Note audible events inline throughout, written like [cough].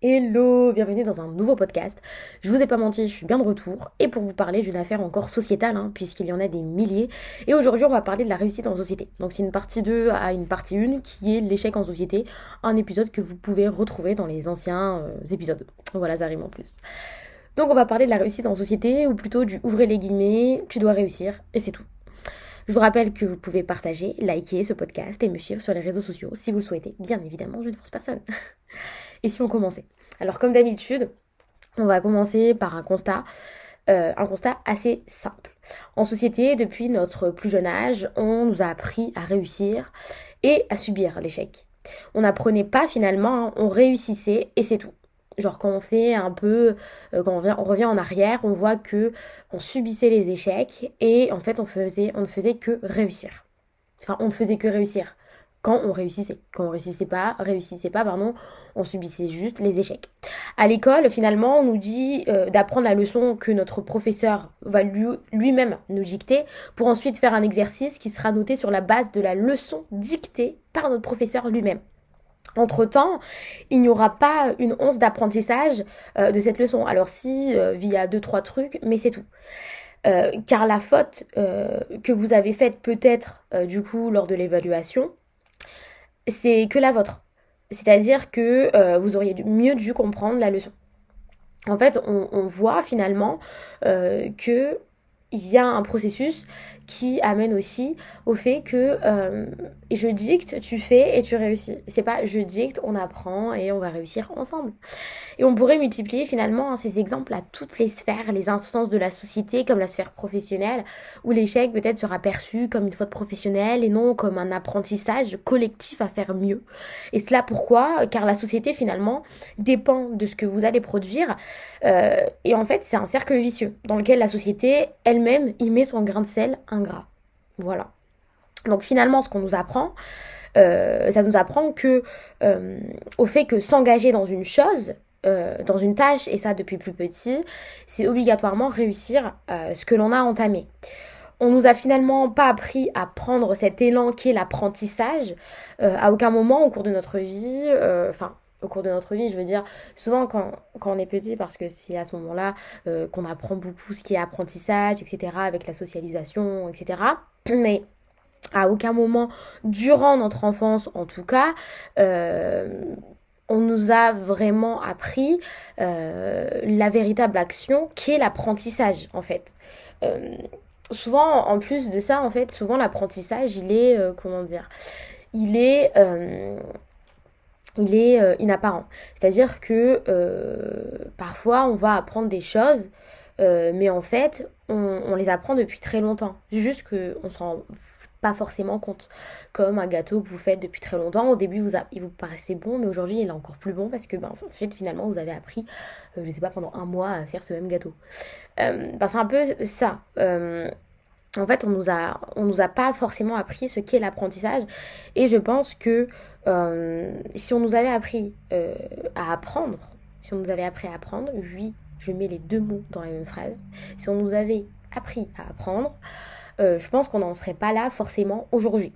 Hello, bienvenue dans un nouveau podcast. Je vous ai pas menti, je suis bien de retour et pour vous parler d'une affaire encore sociétale, hein, puisqu'il y en a des milliers. Et aujourd'hui, on va parler de la réussite en société. Donc, c'est une partie 2 à une partie 1 qui est l'échec en société, un épisode que vous pouvez retrouver dans les anciens euh, épisodes. Voilà, ça rime en plus. Donc, on va parler de la réussite en société, ou plutôt du ouvrez les guillemets, tu dois réussir, et c'est tout. Je vous rappelle que vous pouvez partager, liker ce podcast et me suivre sur les réseaux sociaux si vous le souhaitez. Bien évidemment, je ne force personne. [laughs] Et si on commençait? Alors comme d'habitude, on va commencer par un constat, euh, un constat assez simple. En société, depuis notre plus jeune âge, on nous a appris à réussir et à subir l'échec. On n'apprenait pas finalement, hein, on réussissait et c'est tout. Genre quand on fait un peu, euh, quand on, revient en arrière, on voit que on subissait les échecs et en fait on on ne faisait que réussir. Enfin, on ne faisait que réussir quand on réussissait. Quand on réussissait pas, réussissait pas, pardon, on subissait juste les échecs. À l'école, finalement, on nous dit euh, d'apprendre la leçon que notre professeur va lui-même nous dicter pour ensuite faire un exercice qui sera noté sur la base de la leçon dictée par notre professeur lui-même. Entre-temps, il n'y aura pas une once d'apprentissage euh, de cette leçon. Alors si, euh, via deux, trois trucs, mais c'est tout. car la faute que vous avez faite peut-être du coup lors de l'évaluation, c'est que la vôtre. C'est-à-dire que euh, vous auriez mieux dû comprendre la leçon. En fait, on, voit finalement euh, que il y a un processus qui amène aussi au fait que euh, je dicte, tu fais et tu réussis. C'est pas je dicte, on apprend et on va réussir ensemble. Et on pourrait multiplier finalement hein, ces exemples à toutes les sphères, les instances de la société, comme la sphère professionnelle, où l'échec peut-être sera perçu comme une faute professionnelle et non comme un apprentissage collectif à faire mieux. Et cela pourquoi? Car la société finalement dépend de ce que vous allez produire. Euh, et en fait, c'est un cercle vicieux dans lequel la société elle-même y met son grain de sel ingrat. Voilà. Donc finalement, ce qu'on nous apprend, euh, ça nous apprend que euh, au fait que s'engager dans une chose, euh, dans une tâche, et ça depuis plus petit, c'est obligatoirement réussir ce que l'on a entamé. On nous a finalement pas appris à prendre cet élan qui est l'apprentissage à aucun moment au cours de notre vie, enfin au cours de notre vie, je veux dire, souvent quand, on est petit, parce que c'est à ce moment-là qu'on apprend beaucoup ce qui est apprentissage, etc., avec la socialisation, etc. [clears throat] Mais à aucun moment durant notre enfance en tout cas euh, on nous a vraiment appris euh, la véritable action qui est l'apprentissage en fait euh, souvent en plus de ça en fait souvent l'apprentissage il est comment dire il est il est inapparent c'est à dire que parfois on va apprendre des choses mais en fait on, les apprend depuis très longtemps juste qu'on s'en pas forcément compte. Comme un gâteau que vous faites depuis très longtemps. Au début, il vous paraissait bon, mais aujourd'hui, il est encore plus bon parce que, ben, en fait, finalement, vous avez appris, euh, je sais pas, pendant un mois à faire ce même gâteau. Euh, ben, c'est un peu ça. Euh, en fait, on nous a, on nous a pas forcément appris ce qu'est l'apprentissage. Et je pense que si on nous avait appris à apprendre, si on nous avait appris à apprendre, oui, je mets les deux mots dans la même phrase. Si on nous avait appris à apprendre, euh, je pense qu'on n'en serait pas là forcément aujourd'hui.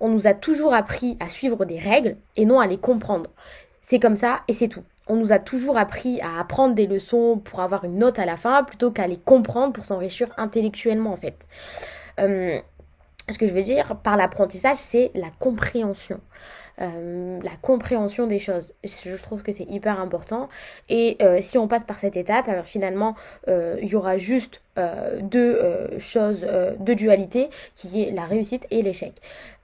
On nous a toujours appris à suivre des règles et non à les comprendre. C'est comme ça et c'est tout. On nous a toujours appris à apprendre des leçons pour avoir une note à la fin plutôt qu'à les comprendre pour s'enrichir intellectuellement en fait. Euh, ce que je veux dire par l'apprentissage, c'est la compréhension. Euh, la compréhension des choses. Je trouve que c'est hyper important. Et euh, si on passe par cette étape, alors finalement, euh, il y aura juste deux choses, deux dualités, qui est la réussite et l'échec.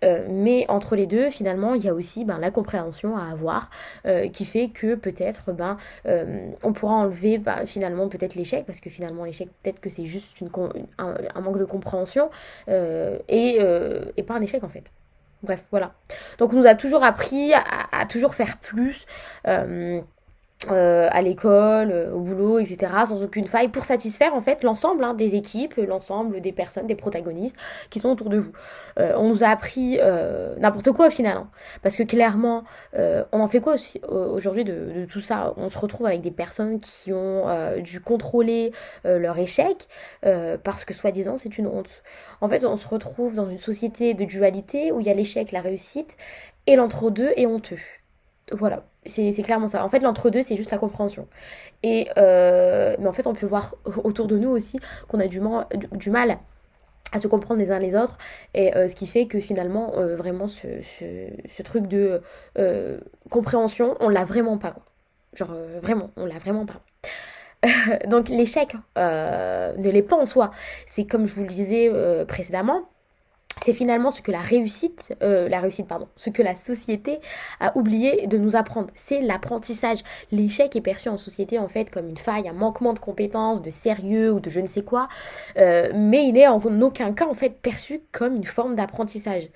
mais entre les deux, finalement, il y a aussi ben, la compréhension à avoir, qui fait que peut-être, ben, on pourra enlever ben, finalement peut-être l'échec, parce que finalement l'échec, peut-être que c'est juste un, manque de compréhension, et pas un échec en fait. Bref, voilà. Donc on nous a toujours appris à, toujours faire plus. Euh, euh, à l'école, euh, au boulot, etc., sans aucune faille, pour satisfaire en fait l'ensemble hein, des équipes, l'ensemble des personnes, des protagonistes qui sont autour de vous. Euh, on nous a appris n'importe quoi au final, hein. parce que clairement, on en fait quoi aujourd'hui de, de, tout ça? On se retrouve avec des personnes qui ont dû contrôler leur échec, parce que soi-disant c'est une honte. En fait, on se retrouve dans une société de dualité où il y a l'échec, la réussite, et l'entre-deux est honteux. Voilà. C'est clairement ça. En fait, l'entre-deux, c'est juste la compréhension. Et, mais en fait, on peut voir [laughs] autour de nous aussi qu'on a du, mal à se comprendre les uns les autres. Et ce qui fait que finalement, vraiment, ce, ce, truc de compréhension, on l'a vraiment pas. Genre, vraiment, on l'a vraiment pas. [laughs] Donc l'échec euh, ne l'est pas en soi. C'est comme je vous le disais euh, précédemment, c'est finalement ce que la réussite, euh, la réussite pardon, ce que la société a oublié de nous apprendre. C'est l'apprentissage. L'échec est perçu en société en fait comme une faille, un manquement de compétences, de sérieux ou de je ne sais quoi, mais il n'est en aucun cas en fait perçu comme une forme d'apprentissage.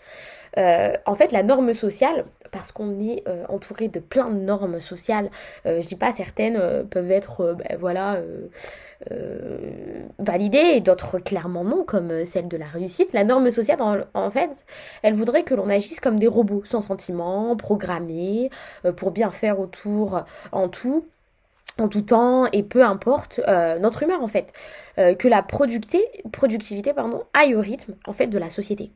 Euh, en fait, la norme sociale, parce qu'on est euh, entouré de plein de normes sociales, euh, je dis pas certaines peuvent être, ben, voilà, validées et d'autres clairement non, comme celle de la réussite. La norme sociale, en, fait, elle voudrait que l'on agisse comme des robots, sans sentiments, programmés, pour bien faire autour en tout en tout temps et peu importe notre humeur en fait que la productivité aille au rythme en fait de la société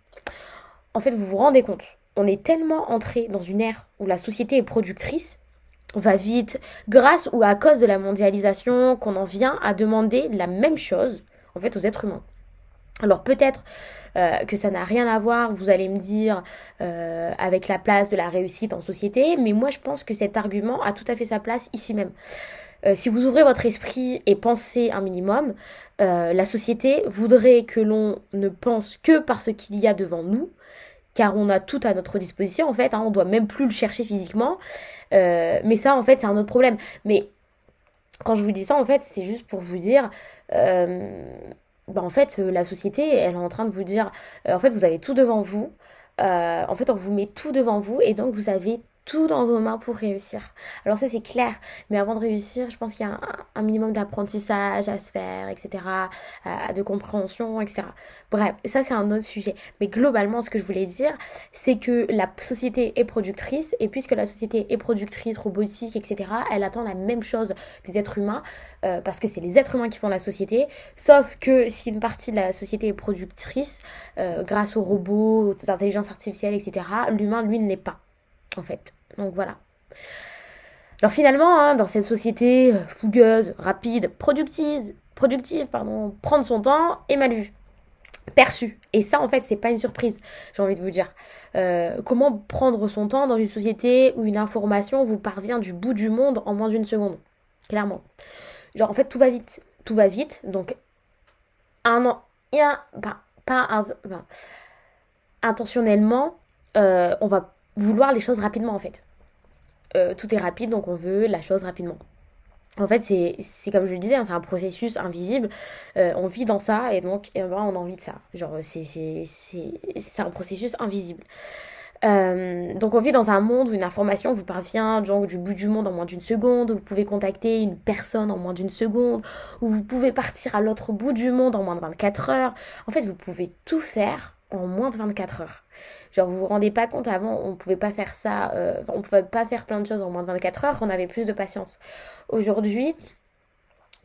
en fait, vous vous rendez compte, on est tellement entré dans une ère où la société est productrice, va vite, grâce ou à cause de la mondialisation, qu'on en vient à demander la même chose, en fait, aux êtres humains. Alors peut-être euh, que ça n'a rien à voir, vous allez me dire, euh, avec la place de la réussite en société, mais moi je pense que cet argument a tout à fait sa place ici même. Euh, si vous ouvrez votre esprit et pensez un minimum, la société voudrait que l'on ne pense que par ce qu'il y a devant nous, car on a tout à notre disposition en fait, hein, on doit même plus le chercher physiquement. Euh, mais ça en fait c'est un autre problème. Mais quand je vous dis ça en fait c'est juste pour vous dire, euh, bah, en fait la société elle est en train de vous dire, euh, en fait vous avez tout devant vous. en fait on vous met tout devant vous et donc vous avez tout dans vos mains pour réussir. Alors ça c'est clair, mais avant de réussir, je pense qu'il y a un, minimum d'apprentissage à se faire, etc., de compréhension, etc. Bref, ça c'est un autre sujet. Mais globalement, ce que je voulais dire, c'est que la société est productrice, et puisque la société est productrice, robotique, etc., elle attend la même chose des êtres humains, euh, parce que c'est les êtres humains qui font la société, sauf que si une partie de la société est productrice, euh, grâce aux robots, aux intelligences artificielles, etc., l'humain, lui, ne l'est pas en fait. Donc voilà. Alors finalement, hein, dans cette société euh, fougueuse, rapide, productive, productive, pardon, prendre son temps est mal vu, perçu. Et ça, en fait, c'est pas une surprise, j'ai envie de vous dire. Euh, comment prendre son temps dans une société où une information vous parvient du bout du monde en moins d'une seconde? Clairement. Genre, en fait, tout va vite. Tout va vite. Donc, un an, y a, pas, un, intentionnellement, euh, on va vouloir les choses rapidement en fait. Euh, tout est rapide donc on veut la chose rapidement. En fait, c'est comme je le disais, hein, c'est un processus invisible. Euh, on vit dans ça et donc eh ben, on a envie de ça. Genre, c'est un processus invisible. Euh, donc on vit dans un monde où une information vous parvient du bout du monde en moins d'une seconde, où vous pouvez contacter une personne en moins d'une seconde, où vous pouvez partir à l'autre bout du monde en moins de 24 heures. En fait, vous pouvez tout faire en moins de 24 heures. Genre, vous vous rendez pas compte, avant, on pouvait pas faire ça, euh, on pouvait pas faire plein de choses en moins de 24 heures, on avait plus de patience. Aujourd'hui,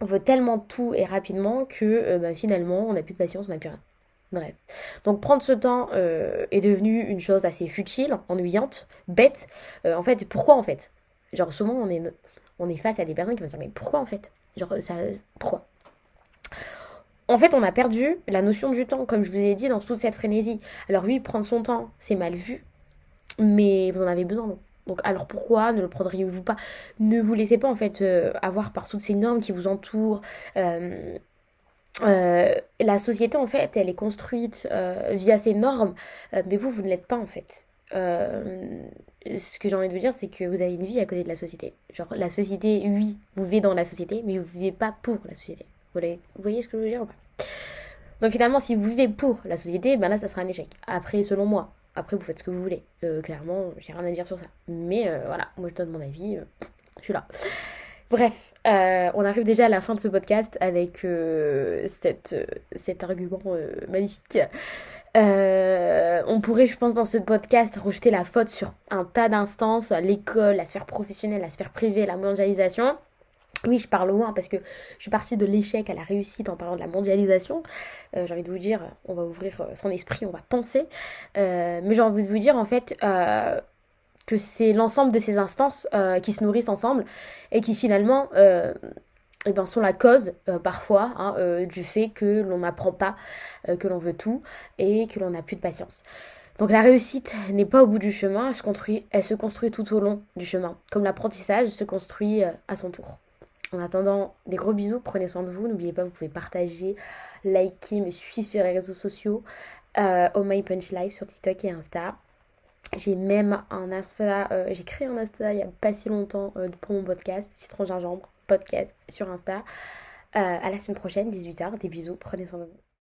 on veut tellement tout et rapidement que euh, bah, finalement, on n'a plus de patience, on n'a plus rien. Bref. Donc prendre ce temps euh, est devenu une chose assez futile, ennuyante, bête. en fait, pourquoi en fait? Genre souvent on est, on est face à des personnes qui vont dire mais pourquoi en fait? Genre ça, pourquoi? En fait, on a perdu la notion du temps, comme je vous ai dit, dans toute cette frénésie. Alors oui, prendre son temps, c'est mal vu, mais vous en avez besoin, Donc alors pourquoi ne le prendriez-vous pas? Ne vous laissez pas en fait euh, avoir par toutes ces normes qui vous entourent. Euh, euh, la société en fait, elle est construite via ces normes, mais vous, vous ne l'êtes pas en fait. ce que j'ai envie de vous dire, c'est que vous avez une vie à côté de la société. Genre la société, oui, vous vivez dans la société, mais vous ne vivez pas pour la société. Vous, voyez ce que je veux dire Donc finalement, si vous vivez pour la société, ben là, ça sera un échec. Après, selon moi, après, vous faites ce que vous voulez. Euh, clairement, j'ai rien à dire sur ça. Mais euh, voilà, moi, je donne mon avis. Euh, je suis là. Bref, on arrive déjà à la fin de ce podcast avec cette, cet argument magnifique. on pourrait, je pense, dans ce podcast, rejeter la faute sur un tas d'instances, l'école, la sphère professionnelle, la sphère privée, la mondialisation. Oui, je parle loin parce que je suis partie de l'échec à la réussite en parlant de la mondialisation. Euh, j'ai envie de vous dire, on va ouvrir euh, son esprit, on va penser. Euh, mais j'ai envie de vous dire, en fait, que c'est l'ensemble de ces instances qui se nourrissent ensemble et qui finalement eh ben, sont la cause parfois hein, du fait que l'on n'apprend pas, que l'on veut tout et que l'on n'a plus de patience. Donc la réussite n'est pas au bout du chemin, elle se construit, elle se construit tout au long du chemin, comme l'apprentissage se construit à son tour. En attendant, des gros bisous, prenez soin de vous. N'oubliez pas, vous pouvez partager, liker, me suivre sur les réseaux sociaux. Euh, oh My Punch Live sur TikTok et Insta. J'ai même un Insta, euh, j'ai créé un Insta il n'y a pas si longtemps euh, pour mon podcast, Citron Gingembre, podcast sur Insta. à la semaine prochaine, 18h. Des bisous, prenez soin de vous.